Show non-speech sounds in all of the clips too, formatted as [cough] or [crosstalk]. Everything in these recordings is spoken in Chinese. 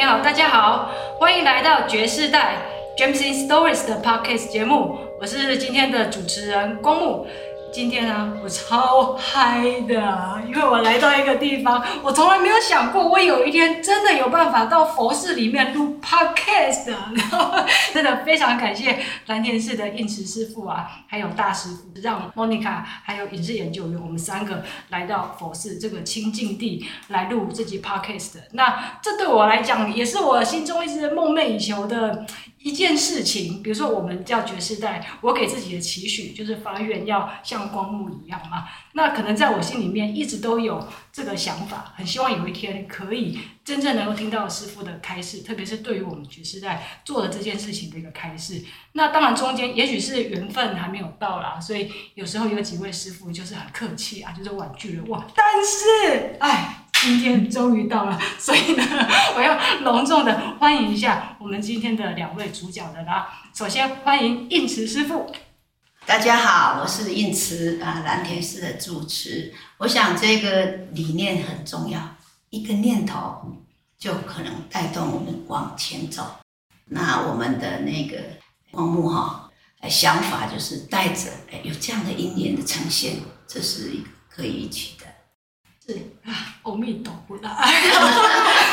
朋友，大家好，欢迎来到爵士代 Gems in Stories 的 Podcast 节目，我是今天的主持人公木。今天呢，我超嗨的，因为我来到一个地方，我从来没有想过，我有一天真的有办法到佛寺里面录 podcast。然后，真的非常感谢蓝田寺的印慈师父啊，还有大师傅，让 Monica 还有影视研究员，我们三个来到佛寺这个清净地来录这集 podcast。那这对我来讲，也是我心中一直梦寐以求的。一件事情，比如说我们叫爵士代，我给自己的期许就是发愿要像光目一样嘛。那可能在我心里面一直都有这个想法，很希望有一天可以真正能够听到师父的开示，特别是对于我们爵士代做的这件事情的一个开示。那当然中间也许是缘分还没有到啦，所以有时候有几位师父就是很客气啊，就是婉拒了我。但是，哎。今天终于到了，所以呢，[laughs] 我要隆重的欢迎一下我们今天的两位主角的啦。首先欢迎应慈师父。大家好，我是应慈啊，蓝田寺的住持。我想这个理念很重要，一个念头就可能带动我们往前走。那我们的那个光目哈，想法就是带着有这样的因缘的呈现，这是一个可以一起的。啊，阿弥陀佛啦！[laughs]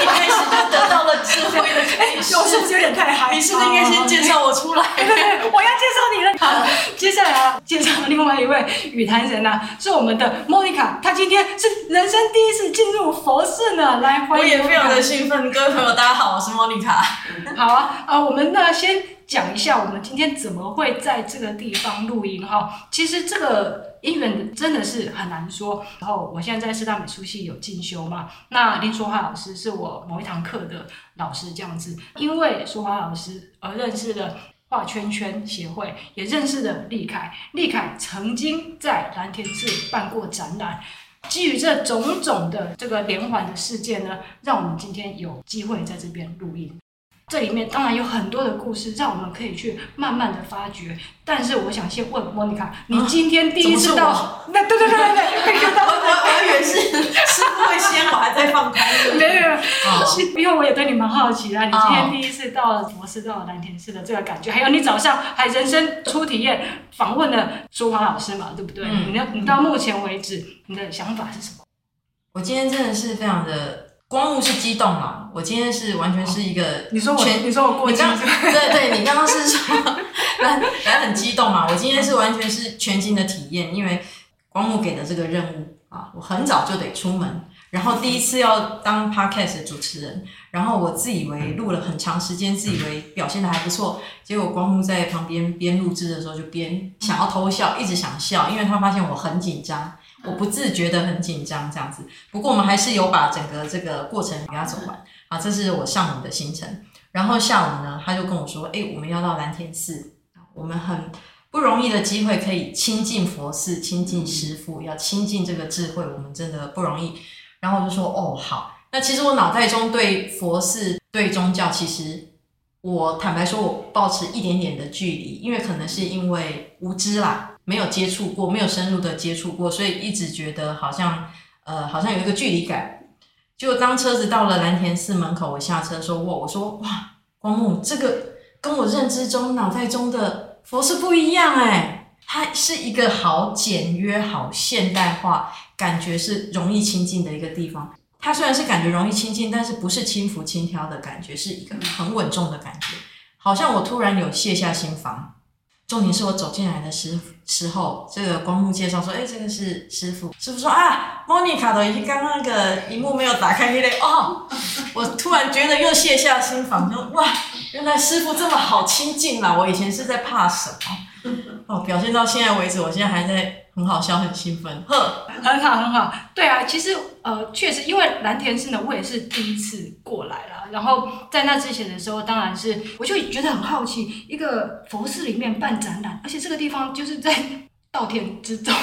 一开始就得到了智慧的开示，我是不是有点太嗨？你是不是应该先介绍我出来？对对对，我要介绍你了。好，接下来啊，介绍另外一位与谈人啊，是我们的 Monica，她今天是人生第一次进入佛寺呢，来欢迎。我也非常的兴奋，各位朋友大家好，我是 Monica。[laughs] 好啊，啊，我们呢先讲一下，我们今天怎么会在这个地方录音哈？其实这个。因缘真的是很难说。然后我现在在师大美术系有进修嘛，那林淑华老师是我某一堂课的老师，这样子。因为淑华老师而认识了画圈圈协会，也认识了立凯。立凯曾经在蓝田寺办过展览。基于这种种的这个连环的事件呢，让我们今天有机会在这边录音。这里面当然有很多的故事，让我们可以去慢慢的发掘。但是我想先问莫妮卡，你今天第一次到？那对对对对对，我我我以为是，在放开。没有没有，因为我也对你蛮好奇的。你今天第一次到佛寺，到蓝田市的这个感觉，还有你早上还人生初体验访问了淑华老师嘛，对不对？嗯、你你到目前为止，你的想法是什么？我今天真的是非常的。光目是激动嘛？我今天是完全是一个全，你说我，你说我过激，对对，你刚刚是说来来很激动嘛？我今天是完全是全新的体验，因为光目给的这个任务啊，我很早就得出门，然后第一次要当 podcast 主持人，然后我自以为录了很长时间，自以为表现得还不错，结果光目在旁边边录制的时候就边想要偷笑，一直想笑，因为他发现我很紧张。我不自觉的很紧张，这样子。不过我们还是有把整个这个过程给他走完啊。这是我上午的行程，然后下午呢，他就跟我说：“哎，我们要到蓝田寺，我们很不容易的机会可以亲近佛寺，亲近师父，要亲近这个智慧，我们真的不容易。”然后我就说：“哦，好。”那其实我脑袋中对佛寺、对宗教，其实我坦白说，我保持一点点的距离，因为可能是因为无知啦。没有接触过，没有深入的接触过，所以一直觉得好像，呃，好像有一个距离感。就当车子到了蓝田寺门口，我下车说：“哇，我说哇，光目这个跟我认知中、脑袋中的佛寺不一样哎，它是一个好简约、好现代化，感觉是容易亲近的一个地方。它虽然是感觉容易亲近，但是不是轻浮轻佻的感觉，是一个很稳重的感觉，好像我突然有卸下心防。”重点是我走进来的时时候，这个光幕介绍说：“哎，这个是师傅。”师傅说：“啊，莫妮卡的，已经刚刚那个荧幕没有打开，对不对？”哦，[laughs] 我突然觉得又卸下心防，说：“哇，原来师傅这么好亲近啊！我以前是在怕什么？哦，表现到现在为止，我现在还在很好笑，很兴奋。呵，很好，很好。对啊，其实呃，确实，因为蓝田寺呢，我也是第一次过来啦。”然后在那之前的时候，当然是我就觉得很好奇，一个佛寺里面办展览，而且这个地方就是在稻田之中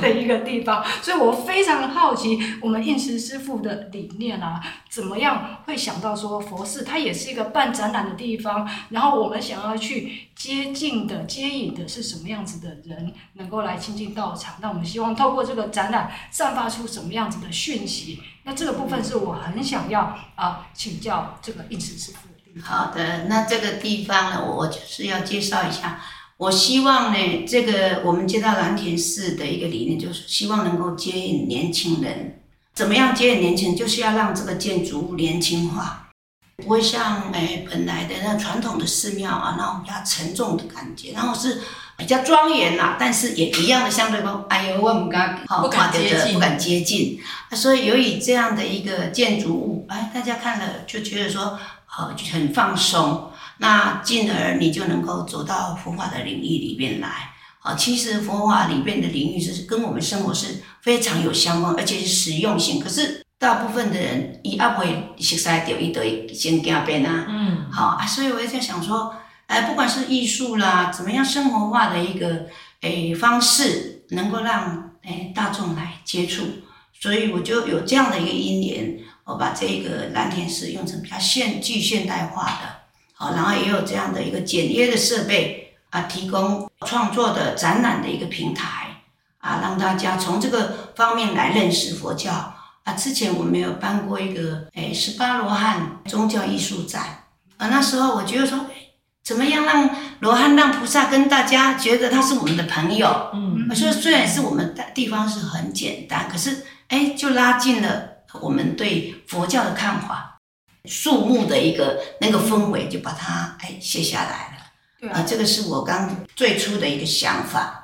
的一个地方，所以我非常好奇，我们印慈师父的理念啊，怎么样会想到说佛寺它也是一个办展览的地方，然后我们想要去接近的、接引的是什么样子的人，能够来亲近道场？那我们希望透过这个展览散发出什么样子的讯息？那这个部分是我很想要啊、呃、请教这个印慈师父的地方。好的，那这个地方呢，我就是要介绍一下。我希望呢，这个我们接到蓝田寺的一个理念，就是希望能够接引年轻人。怎么样接引年轻人？就是要让这个建筑物年轻化，不会像哎本来的那传统的寺庙啊，那种比较沉重的感觉，然后是比较庄严呐，但是也一样的相对说，哎呦，我们刚好不敢接近，不敢接近。所以由于这样的一个建筑物，哎，大家看了就觉得说，呃，就很放松。那进而你就能够走到佛法的领域里面来啊！其实佛法里面的领域是跟我们生活是非常有相关，而且是实用性。可是大部分的人一阿会熟悉到，一堆先加边啊，嗯，好啊，所以我也在想说，哎，不管是艺术啦，怎么样生活化的一个诶方式，能够让诶大众来接触，所以我就有这样的一个因缘，我把这个蓝田寺用成比较现具现代化的。好，然后也有这样的一个简约的设备啊，提供创作的展览的一个平台啊，让大家从这个方面来认识佛教啊。之前我们有办过一个诶十八罗汉宗教艺术展啊，那时候我觉得说，怎么样让罗汉让菩萨跟大家觉得他是我们的朋友？嗯，我说虽然是我们的地方是很简单，可是哎，就拉近了我们对佛教的看法。树木的一个那个氛围，就把它哎卸下来了。对啊，这个是我刚最初的一个想法。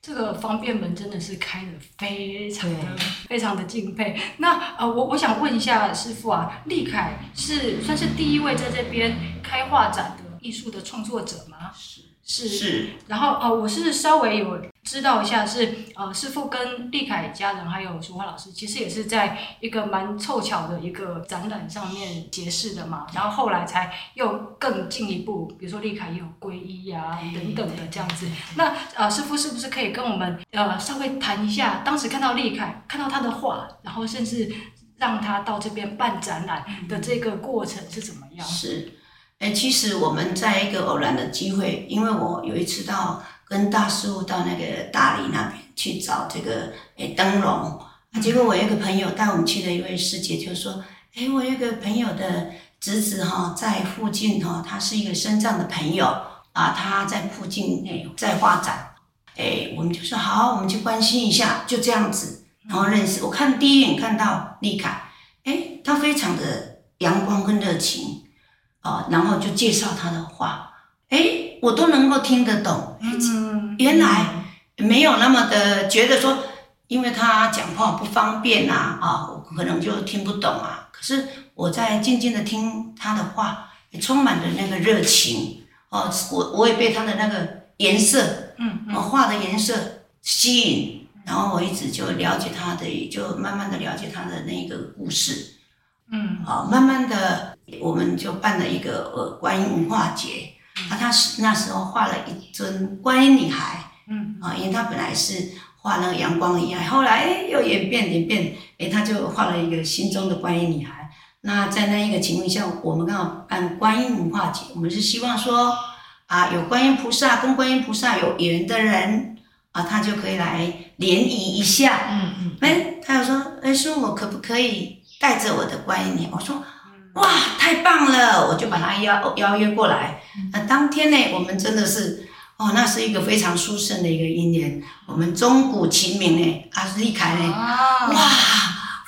这个方便门真的是开的非常的非常的敬佩。那呃，我我想问一下师傅啊，立凯是算是第一位在这边开画展的艺术的创作者吗？是。是，是，然后呃，我是稍微有知道一下是，是呃，师傅跟立凯家人还有淑华老师，其实也是在一个蛮凑巧的一个展览上面结识的嘛，然后后来才又更进一步，比如说立凯也有皈依啊等等的这样子。那呃，师傅是不是可以跟我们呃稍微谈一下，当时看到立凯看到他的画，然后甚至让他到这边办展览的这个过程是怎么样？是。哎，其实我们在一个偶然的机会，因为我有一次到跟大师傅到那个大理那边去找这个哎灯笼，结果我有一个朋友带我们去的一位师姐就说：“哎，我有一个朋友的侄子哈在附近哈，他是一个身障的朋友啊，他在附近哎在画展，哎，我们就说好，我们去关心一下，就这样子，然后认识。我看第一眼看到丽凯，哎，他非常的阳光跟热情。”啊，然后就介绍他的话，哎，我都能够听得懂。嗯，原来没有那么的觉得说，因为他讲话不方便呐，啊，我可能就听不懂啊。可是我在静静的听他的话，也充满着那个热情。哦，我我也被他的那个颜色，嗯，画的颜色吸引，然后我一直就了解他的，也就慢慢的了解他的那个故事。嗯，好，慢慢的，我们就办了一个呃观音文化节。啊，他是那时候画了一尊观音女孩，嗯，啊，因为他本来是画那个阳光的女孩，后来又演变演变，哎，他就画了一个心中的观音女孩。那在那一个情况下，我们刚好办观音文化节，我们是希望说，啊，有观音菩萨跟观音菩萨有缘的人，啊，他就可以来联谊一下。嗯嗯，哎，他又说，哎，说我可不可以？带着我的观音娘，我说，哇，太棒了！我就把他邀邀约过来。那当天呢，我们真的是，哦，那是一个非常殊胜的一个姻缘。我们钟鼓齐鸣呢，阿立凯呢，哇，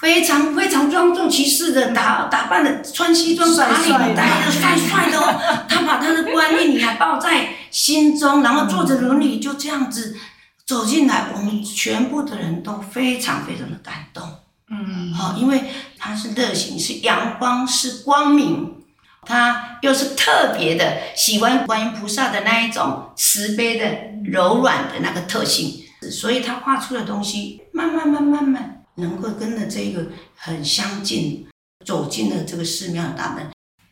非常非常庄重其事的打打扮的，穿西装打领带的，帅帅的哦。[laughs] 他把他的观音娘抱在心中，然后坐着轮椅就这样子走进来，我们全部的人都非常非常的感动。嗯，好，因为他是热情，是阳光，是光明，他又是特别的喜欢观音菩萨的那一种慈悲的、柔软的那个特性，所以他画出的东西，慢慢慢慢慢，能够跟着这个很相近，走进了这个寺庙的大门。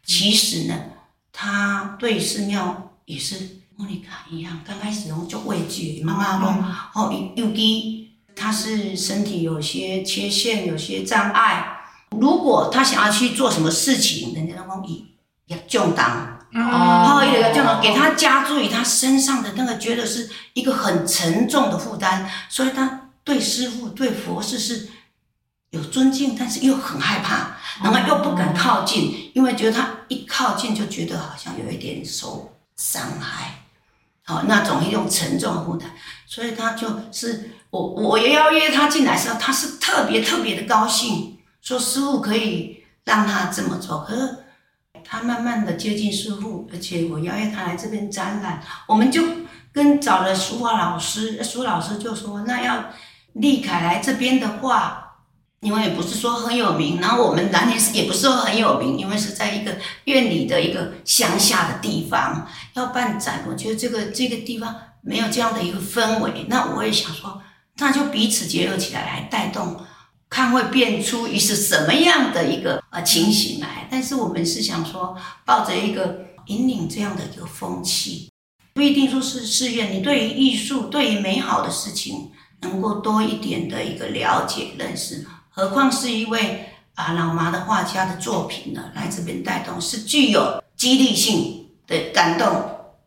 其实呢，他对寺庙也是莫妮卡一样，刚开始就畏惧，妈妈说哦，尤其他是身体有些缺陷，有些障碍，如果他想要去做什么事情，人家都讲以要重当，哦，一个要重当，给他加注于他身上的那个，觉得是一个很沉重的负担，所以他对师傅对佛事是有尊敬，但是又很害怕，然后又不敢靠近，因为觉得他一靠近就觉得好像有一点受伤害，好，那种一种沉重的负担，所以他就是我，我邀约他进来的时候，他是特别特别的高兴，说师傅可以让他这么做，可是他慢慢的接近师傅，而且我邀约他来这边展览，我们就跟找了书画老师，书老师就说，那要立凯来这边的话。因为不是说很有名，然后我们蓝田寺也不是说很有名，因为是在一个院里的一个乡下的地方要办展，我觉得这个这个地方没有这样的一个氛围，那我也想说，那就彼此结合起来来带动，看会变出一是什么样的一个呃情形来。但是我们是想说，抱着一个引领这样的一个风气，不一定说是寺院，你对于艺术、对于美好的事情，能够多一点的一个了解认识。何况是一位啊老麻的画家的作品呢，来这边带动是具有激励性的感动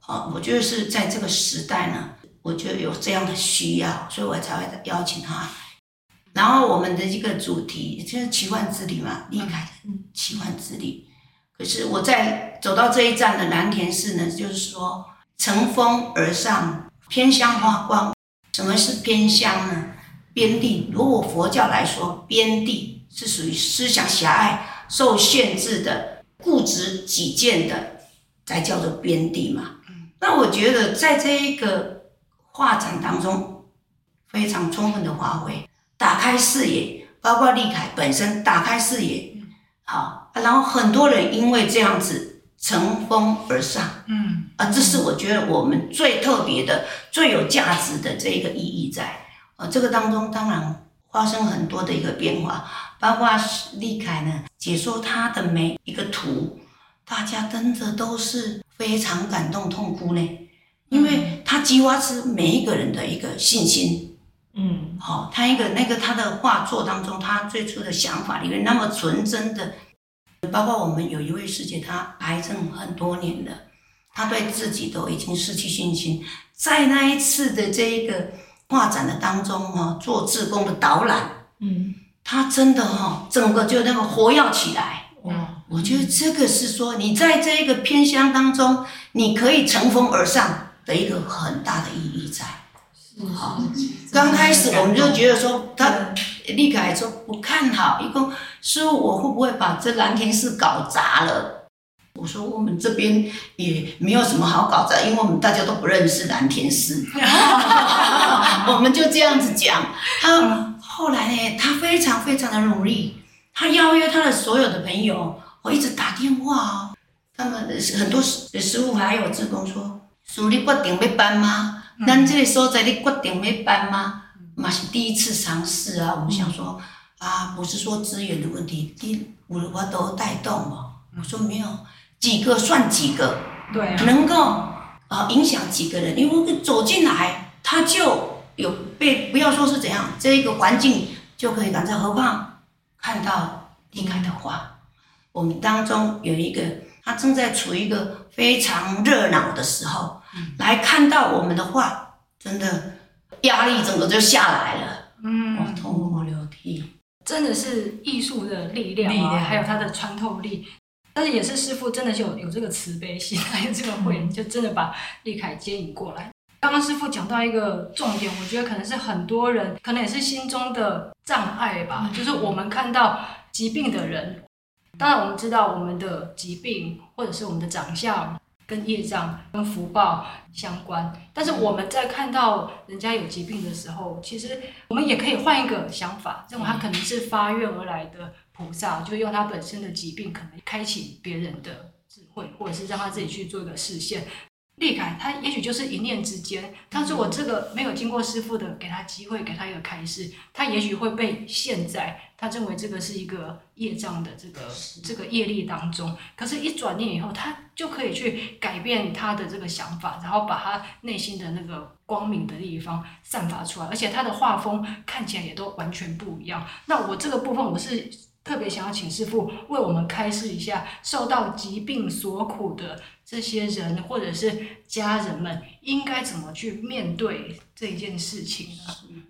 啊！我觉得是在这个时代呢，我觉得有这样的需要，所以我才会邀请他。然后我们的一个主题就是奇幻之旅嘛，厉害的奇幻之旅。可是我在走到这一站的蓝田寺呢，就是说乘风而上，偏乡发光。什么是偏乡呢？边地，如果佛教来说，边地是属于思想狭隘、受限制的、固执己见的，才叫做边地嘛。那我觉得在这一个画展当中，非常充分的发挥，打开视野，包括立凯本身打开视野，好，然后很多人因为这样子乘风而上，嗯，啊，这是我觉得我们最特别的、最有价值的这一个意义在。啊，这个当中当然发生很多的一个变化，包括立凯呢解说他的每一个图，大家真的都是非常感动痛哭呢，因为他激发出每一个人的一个信心，嗯，好、哦，他一个那个他的画作当中，他最初的想法里面那么纯真的，包括我们有一位师姐，她癌症很多年了，她对自己都已经失去信心，在那一次的这一个。画展的当中哈，做志工的导览，嗯，他真的哈，整个就那个活跃起来。哇，我觉得这个是说，你在这一个偏乡当中，你可以乘风而上的一个很大的意义在。好，刚开始我们就觉得说，他立凯说不看好，一共说我会不会把这蓝田寺搞砸了？我说我们这边也没有什么好搞的，因为我们大家都不认识蓝田寺，[laughs] [laughs] 我们就这样子讲。他后来呢，他非常非常的努力，他邀约他的所有的朋友，我一直打电话哦。他们很多师师父还有职工说：“师你决定要搬吗？咱这个所在你决定要办吗？”嘛是第一次尝试啊。我们想说啊，不是说资源的问题，第我我都带动哦。我说没有。几个算几个，对、啊，能够啊影响几个人，因为走进来，他就有被不要说是怎样，这一个环境就可以感受。何况看到离开的话，我们当中有一个，他正在处于一个非常热闹的时候，嗯、来看到我们的话，真的压力整个就下来了，嗯，我痛哭流涕，真的是艺术的力量啊，力量。还有它的穿透力。但是也是师傅真的是有有这个慈悲心，[laughs] 还有这个慧，就真的把立凯接引过来。刚刚师傅讲到一个重点，我觉得可能是很多人可能也是心中的障碍吧，就是我们看到疾病的人，当然我们知道我们的疾病或者是我们的长相跟业障跟福报相关，但是我们在看到人家有疾病的时候，其实我们也可以换一个想法，认为他可能是发愿而来的。菩萨就用他本身的疾病，可能开启别人的智慧，或者是让他自己去做一个示现。立凯他也许就是一念之间，他说我这个没有经过师父的给他机会，给他一个开示，他也许会被现在他认为这个是一个业障的这个这个业力当中，可是，一转念以后，他就可以去改变他的这个想法，然后把他内心的那个光明的地方散发出来，而且他的画风看起来也都完全不一样。那我这个部分，我是特别想要请师傅为我们开示一下，受到疾病所苦的这些人或者是家人们，应该怎么去面对这一件事情呢？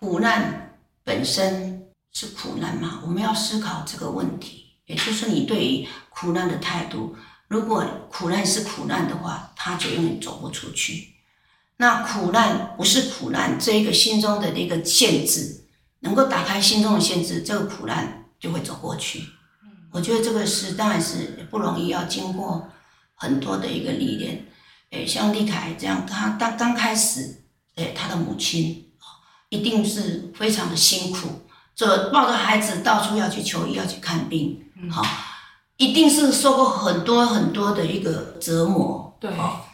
苦难本身是苦难吗？我们要思考这个问题，也就是你对于苦难的态度。如果苦难是苦难的话，他就永远走不出去。那苦难不是苦难，这一个心中的一个限制，能够打开心中的限制，这个苦难就会走过去。我觉得这个是当然是不容易，要经过很多的一个历练。诶，像立凯这样，他刚刚开始，诶，他的母亲。一定是非常的辛苦，这抱着孩子到处要去求医，要去看病，好、嗯，一定是受过很多很多的一个折磨。对，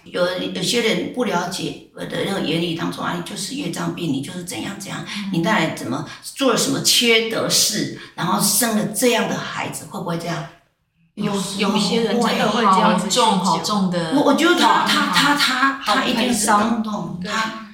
有有些人不了解我的那个言语当中啊，你就是业障病，你就是怎样怎样，嗯、你带来怎么做了什么缺德事，然后生了这样的孩子，会不会这样？有有一些人真的会这样子重好重的。我我觉得他他他他他一定是伤痛，他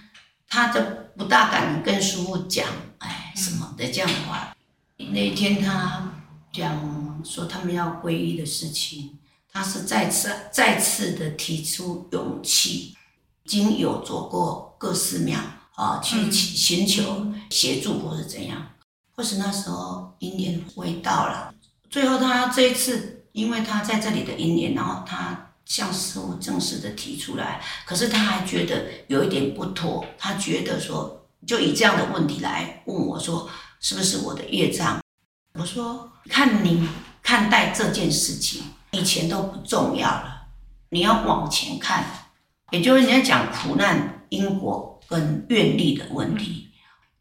他就。不大敢跟师傅讲，哎，什么的这样的话。那一天他讲说他们要皈依的事情，他是再次再次的提出勇气，已经有走过各寺庙啊，去寻求协助或者怎样，或是那时候因缘未到了，最后他这一次，因为他在这里的因缘，然后他。向师傅正式的提出来，可是他还觉得有一点不妥，他觉得说，就以这样的问题来问我说，是不是我的业障？我说，看你看待这件事情，以前都不重要了，你要往前看，也就是人家讲苦难因果跟愿力的问题。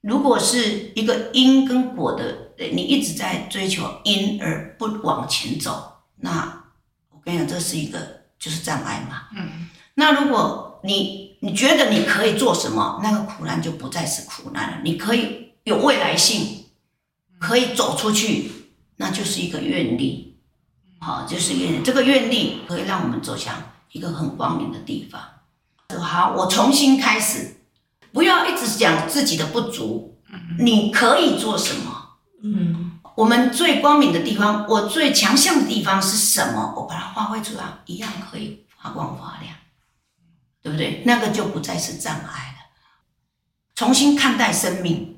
如果是一个因跟果的，你一直在追求因而不往前走，那我跟你讲，这是一个。就是障碍嘛。嗯，那如果你你觉得你可以做什么，那个苦难就不再是苦难了。你可以有未来性，可以走出去，那就是一个愿力。好，就是愿，这个愿力可以让我们走向一个很光明的地方。好，我重新开始，不要一直讲自己的不足。你可以做什么？嗯。我们最光明的地方，我最强项的地方是什么？我把它发挥出来，一样可以发光发亮，对不对？那个就不再是障碍了。重新看待生命，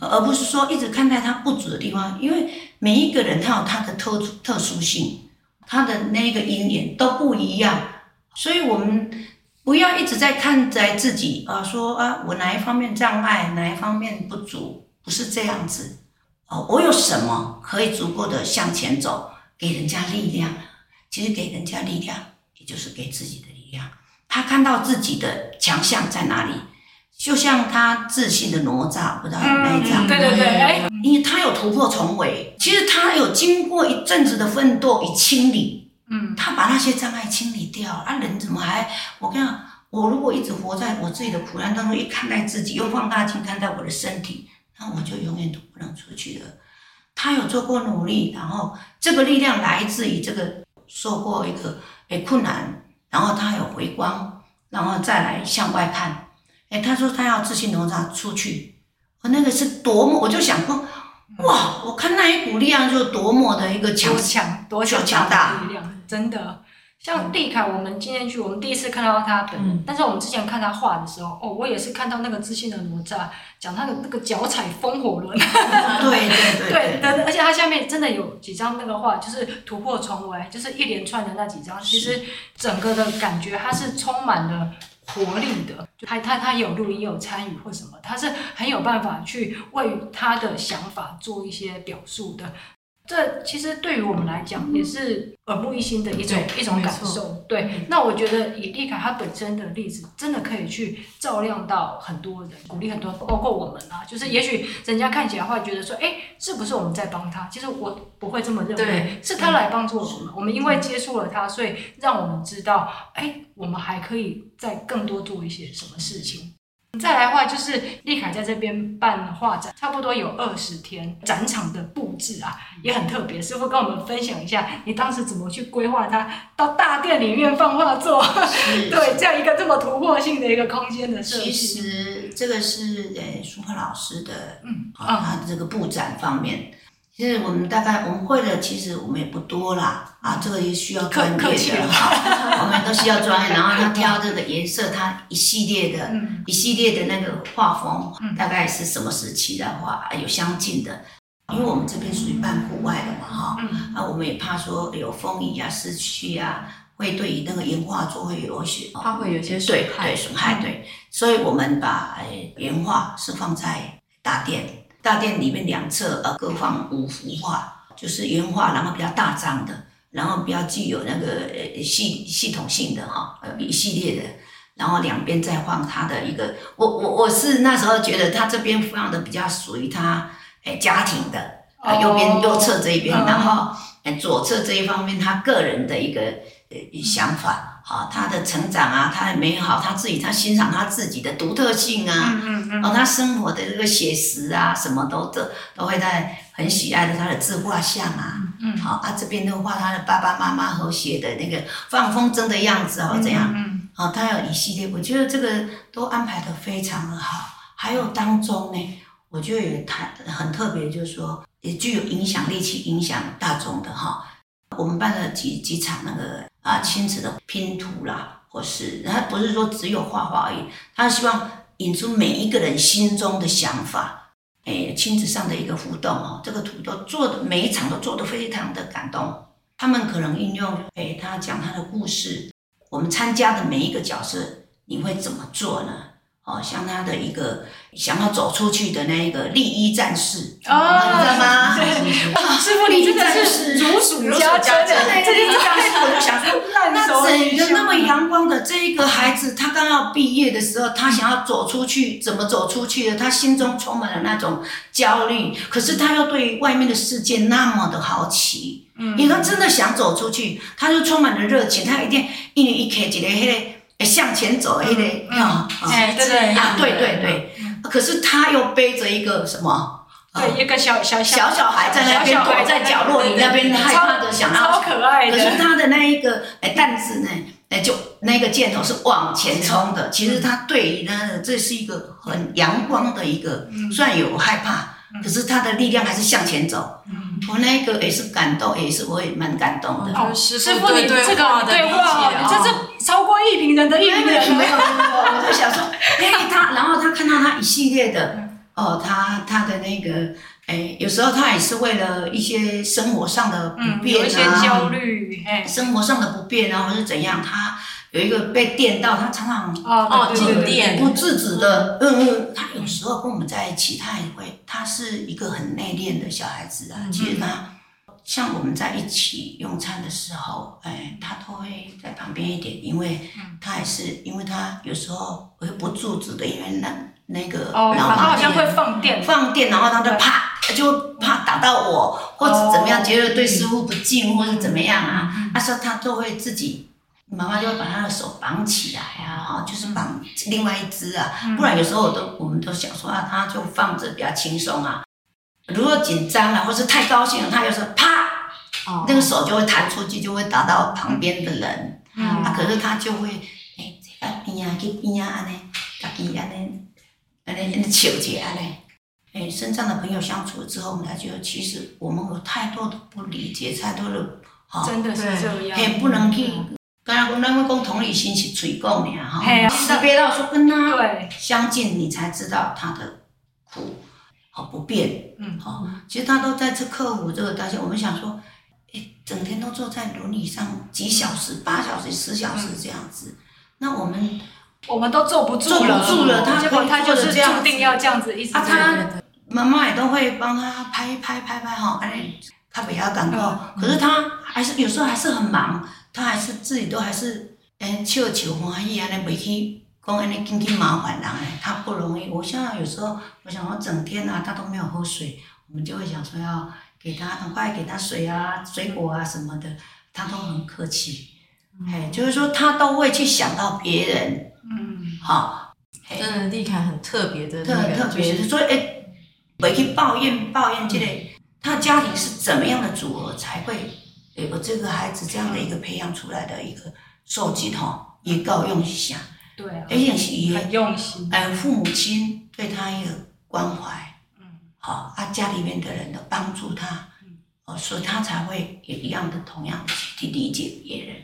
而不是说一直看待它不足的地方，因为每一个人他有他的特特殊性，他的那个因缘都不一样，所以我们不要一直在看在自己啊，说啊，我哪一方面障碍，哪一方面不足，不是这样子。哦，我有什么可以足够的向前走，给人家力量？其实给人家力量，也就是给自己的力量。他看到自己的强项在哪里，就像他自信的哪吒，不知道哪一张？对对对，因为他有突破重围，其实他有经过一阵子的奋斗与清理，嗯，他把那些障碍清理掉。啊，人怎么还？我跟你讲，我如果一直活在我自己的苦难当中，一看待自己，用放大镜看待我的身体。那我就永远都不能出去了。他有做过努力，然后这个力量来自于这个受过一个诶困难，然后他有回光，然后再来向外看。哎，他说他要自信哪吒出去，我那个是多么，我就想说，哇，我看那一股力量就多么的一个强强，多强强大力量，真的。像蒂凯，我们今天去，我们第一次看到他本人，嗯、但是我们之前看他画的时候，哦，我也是看到那个自信的哪吒，讲他的那个脚踩风火轮，对 [laughs] 对对，对，而且他下面真的有几张那个画，就是突破重围，就是一连串的那几张，其实整个的感觉他是充满了活力的，他他他有录音，有参与或什么，他是很有办法去为他的想法做一些表述的。这其实对于我们来讲也是耳目一新的一种一种感受。对，那我觉得以立凯他本身的例子，真的可以去照亮到很多人，鼓励很多，包括我们啊。就是也许人家看起来会觉得说，哎，是不是我们在帮他？其实我不会这么认为，是他来帮助我们。嗯、我们因为接触了他，所以让我们知道，哎，我们还可以再更多做一些什么事情。再来的话就是丽凯在这边办画展，差不多有二十天，展场的布置啊也很特别。师傅跟我们分享一下，你当时怎么去规划它到大殿里面放画作？[laughs] 对，这样一个这么突破性的一个空间的设计。其实这个是呃苏克老师的，嗯，啊，他的这个布展方面。其实我们大概我们会的，其实我们也不多啦，啊，这个也需要专业的哈，[laughs] 我们都需要专业。然后他挑这个颜色，他一系列的，嗯、一系列的那个画风，嗯、大概是什么时期的话，有相近的。因为我们这边属于半户外的嘛，哈，嗯、啊，我们也怕说有风雨啊、湿气啊，会对于那个原画作会有些，它会有些损害，对，损害，对。所以我们把原画是放在大殿。大殿里面两侧呃各放五幅画，就是原画，然后比较大张的，然后比较具有那个呃系系统性的哈，呃一系列的，然后两边再放他的一个，我我我是那时候觉得他这边放的比较属于他哎家庭的，呃右边右侧这一边，然后诶左侧这一方面他个人的一个呃想法。啊，他的成长啊，他的美好，他自己，他欣赏他自己的独特性啊，嗯嗯嗯，哦，他生活的这个写实啊，什么都都都会在很喜爱的他的自画像啊，嗯，好啊，这边的话，他的爸爸妈妈和谐的那个放风筝的样子哦，这样，嗯，哦，他有一系列，我觉得这个都安排的非常的好，还有当中呢，我觉得也谈很特别，就是说也具有影响力去影响大众的哈。我们办了几几场那个啊亲子的拼图啦，或是他不是说只有画画而已，他希望引出每一个人心中的想法，哎，亲子上的一个互动哦，这个图都做的每一场都做得非常的感动。他们可能运用哎，他讲他的故事，我们参加的每一个角色，你会怎么做呢？哦，像他的一个想要走出去的那一个利益战士，哦，你知道吗？师傅，你真的是如数家珍，这就是刚才我就想说，那整个那么阳光的这一个孩子，他刚要毕业的时候，他想要走出去，怎么走出去的？他心中充满了那种焦虑，可是他又对外面的世界那么的好奇，嗯，因为他真的想走出去，他就充满了热情，他一定一年一开一个迄个。向前走，哎嘞，啊，哎，对对啊，对对对，可是他又背着一个什么？对，一个小小小小孩在那边躲在角落里，那边害怕的想要，超可爱的。可是他的那一个哎担子呢？哎，就那个箭头是往前冲的。其实他对于呢，这是一个很阳光的一个，虽然有害怕，可是他的力量还是向前走。我那个也是感动，也是我也蛮感动的。师傅，你这个对话，这是超过一评人的一评人。没有没有，我就想说，哎，他，然后他看到他一系列的，哦，他他的那个，哎，有时候他也是为了一些生活上的不便啊，有一些焦虑，哎，生活上的不便啊，或是怎样，他。有一个被电到，他常常哦，静电不制止的，嗯嗯，他有时候跟我们在一起，他也会，他是一个很内敛的小孩子啊。其实他像我们在一起用餐的时候，哎，他都会在旁边一点，因为他还是，因为他有时候会不自止的，因为那那个哦，他好像会放电，放电，然后他就啪，就怕打到我，或者怎么样，觉得对师傅不敬，或者怎么样啊，他说他都会自己。妈妈就会把他的手绑起来啊，哈，就是绑另外一只啊，不然有时候我都我们都想说啊，他就放着比较轻松啊。如果紧张了或是太高兴了，他有时候啪，那个手就会弹出去，就会打到旁边的人。啊，可是他就会哎，这个边啊去边啊，安尼，家己安尼，安尼安尼笑起安尼。哎，身上的朋友相处之后，我们才觉得其实我们有太多的不理解，太多的哈，真的是这样，也不能去。当然，我们会讲同理心是嘴讲的哈，识别到说跟他相近，你才知道他的苦和不便，嗯，好，其实他都在这克服这个担心。我们想说，诶，整天都坐在轮椅上几小时、八小时、十小时这样子，那我们我们都坐不住了，坐不住了，他他就是注定要这样子一直。啊，他妈妈也都会帮他拍拍拍拍哈，哎，他不要感动，可是他还是有时候还是很忙。他还是自己都还是嗯，笑笑欢喜安尼，袂去讲安尼紧去麻烦人诶，他不容易。我现在有时候，我想我整天啊，他都没有喝水，我们就会想说要给他，很快给他水啊、水果啊什么的，他都很客气。哎、嗯，就是说他都会去想到别人。嗯。好，真的立凯很特别的特那个，特别，所以哎，回去抱怨抱怨这类，他家庭是怎么样的组合才会有这个孩子这样的一个培养出来的一个受精哈，也够用心。对啊，而且是也很用心。呃，父母亲对他一个关怀，嗯，好，啊，家里面的人的帮助他，嗯哦，所以他才会也一样的同样的去理解别人。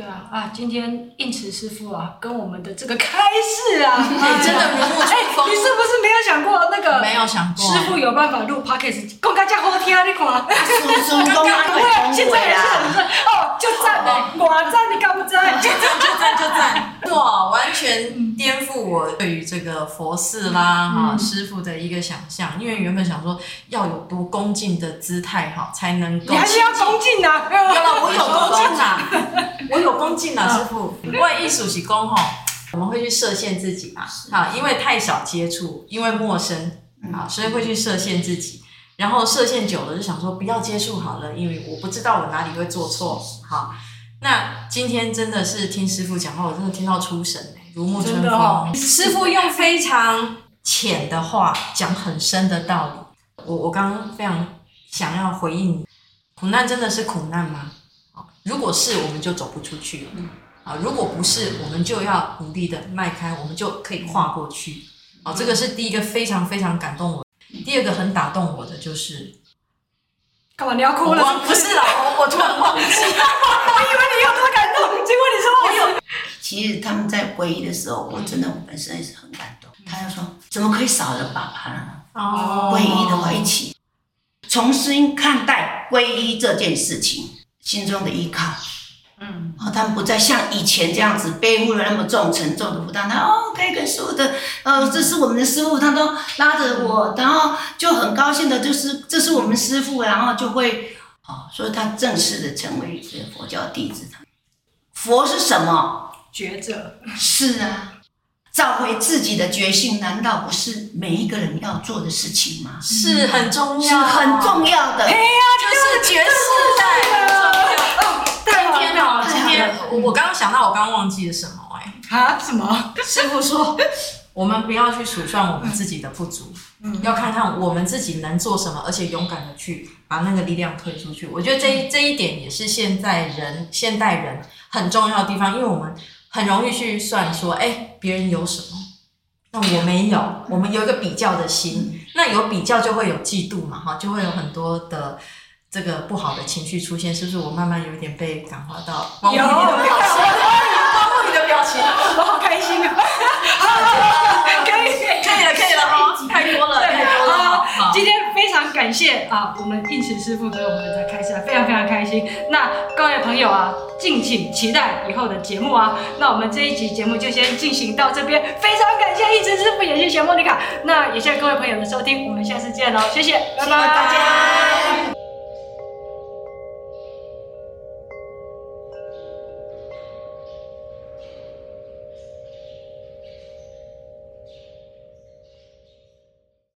对啊啊！今天应慈师傅啊，跟我们的这个开示啊，[laughs] 哎、真的如沐春风。你是不是没有想过那个？没有想过。师傅有办法录 podcast，更加加好听啊！你看，刚刚对，现在也是很热哦，就赞哦，我赞，你敢不赞？[laughs] 就赞，就赞，就赞！哇，完全颠覆我对于这个佛寺啦哈、嗯、师傅的一个想象，因为原本想说要有多恭敬的姿态哈，才能够。你还是要恭敬啊！有了，我有恭敬啊！[laughs] 我有恭敬啊，师傅。因为艺术是讲吼，我们会去设限自己嘛，好，因为太少接触，因为陌生，啊，所以会去设限自己。然后设限久了，就想说不要接触好了，因为我不知道我哪里会做错。好，那今天真的是听师傅讲话，我真的听到出神，如沐春风。哦、师傅用非常浅的话讲很深的道理。我我刚刚非常想要回应你，苦难真的是苦难吗？如果是，我们就走不出去了。啊，如果不是，我们就要努力的迈开，我们就可以跨过去。啊，这个是第一个非常非常感动我。第二个很打动我的就是，干嘛你要哭了？不是啦，我我突然忘记了，[laughs] 我以为你有多感动，结果你说我有。其实他们在皈依的时候，我真的我本身也是很感动。他就说，怎么可以少了爸爸呢？哦，皈依的话一起重新看待皈依这件事情。心中的依靠，嗯，哦他们不再像以前这样子背负了那么重沉重的负担。他哦，可以跟所有的，呃，这是我们的师傅，他都拉着我，然后就很高兴的，就是这是我们师傅，然后就会，哦，所以他正式的成为这个佛教弟子。佛是什么？觉者。是啊，找回自己的决心，难道不是每一个人要做的事情吗？是很重要，是很重要的。哎呀，就是觉世代。我我刚刚想到，我刚刚忘记了什么哎、欸？啊？什么？师傅说，我们不要去数算我们自己的不足，嗯，要看看我们自己能做什么，而且勇敢的去把那个力量推出去。我觉得这一这一点也是现在人现代人很重要的地方，因为我们很容易去算说，哎、欸，别人有什么，那我没有，我们有一个比较的心，那有比较就会有嫉妒嘛，哈，就会有很多的。这个不好的情绪出现，是不是我慢慢有一点被感化到？有，有你的表情，包括你的表情，我好开心啊！可以，可以了，可以了哈，太多了，太多了。好，今天非常感谢啊，我们应慈师傅给我们的开示，非常非常开心。那各位朋友啊，敬请期待以后的节目啊。那我们这一集节目就先进行到这边，非常感谢应慈师傅，也谢谢莫妮卡。那也谢谢各位朋友的收听，我们下次见喽，谢谢，拜拜，谢谢大家。